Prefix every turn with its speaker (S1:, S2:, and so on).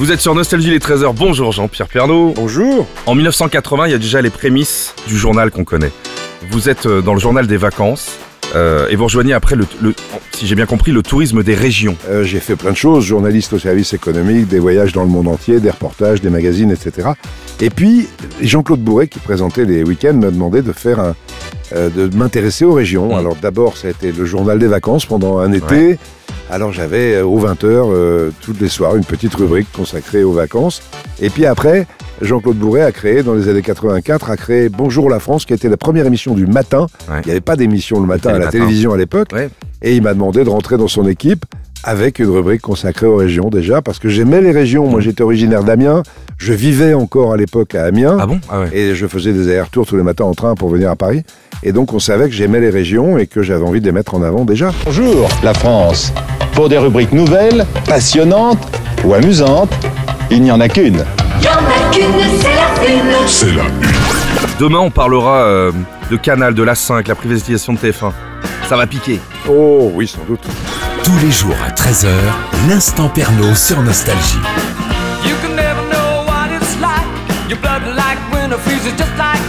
S1: Vous êtes sur Nostalgie les 13h. Bonjour Jean-Pierre Pernaud.
S2: Bonjour.
S1: En 1980, il y a déjà les prémices du journal qu'on connaît. Vous êtes euh, dans le journal des vacances euh, et vous rejoignez après, le, le- si j'ai bien compris, le tourisme des régions.
S2: Euh, j'ai fait plein de choses, journaliste au service économique, des voyages dans le monde entier, des reportages, des magazines, etc. Et puis, Jean-Claude Bourret, qui présentait les week-ends, m'a demandé de faire un, euh, de m'intéresser aux régions.
S1: Mm.
S2: Alors d'abord, ça a été le journal des vacances pendant un été. Alors j'avais euh, aux 20h, toutes les soirs, une petite rubrique consacrée aux vacances. Et puis après, Jean-Claude Bourret a créé, dans les années 84, a créé Bonjour la France, qui était la première émission du matin.
S1: Ouais.
S2: Il n'y avait pas d'émission le matin à la
S1: matin.
S2: télévision à l'époque.
S1: Ouais.
S2: Et il m'a demandé de rentrer dans son équipe avec une rubrique consacrée aux régions déjà, parce que j'aimais les régions. Moi, j'étais originaire d'Amiens. Je vivais encore à l'époque à Amiens.
S1: Ah bon? Ah ouais.
S2: Et je faisais des allers-retours tous les matins en train pour venir à Paris. Et donc, on savait que j'aimais les régions et que j'avais envie de les mettre en avant déjà.
S3: Bonjour, la France. Pour des rubriques nouvelles, passionnantes ou amusantes, il n'y en a qu'une.
S4: Y en a qu'une, c'est la une.
S1: Demain, on parlera euh, de Canal, de la 5, la privatisation de TF1. Ça va piquer.
S2: Oh, oui, sans doute.
S5: Tous les jours à 13h, l'instant Pernaud sur Nostalgie.
S6: You can never know what it's like. Your blood like winter freezes just like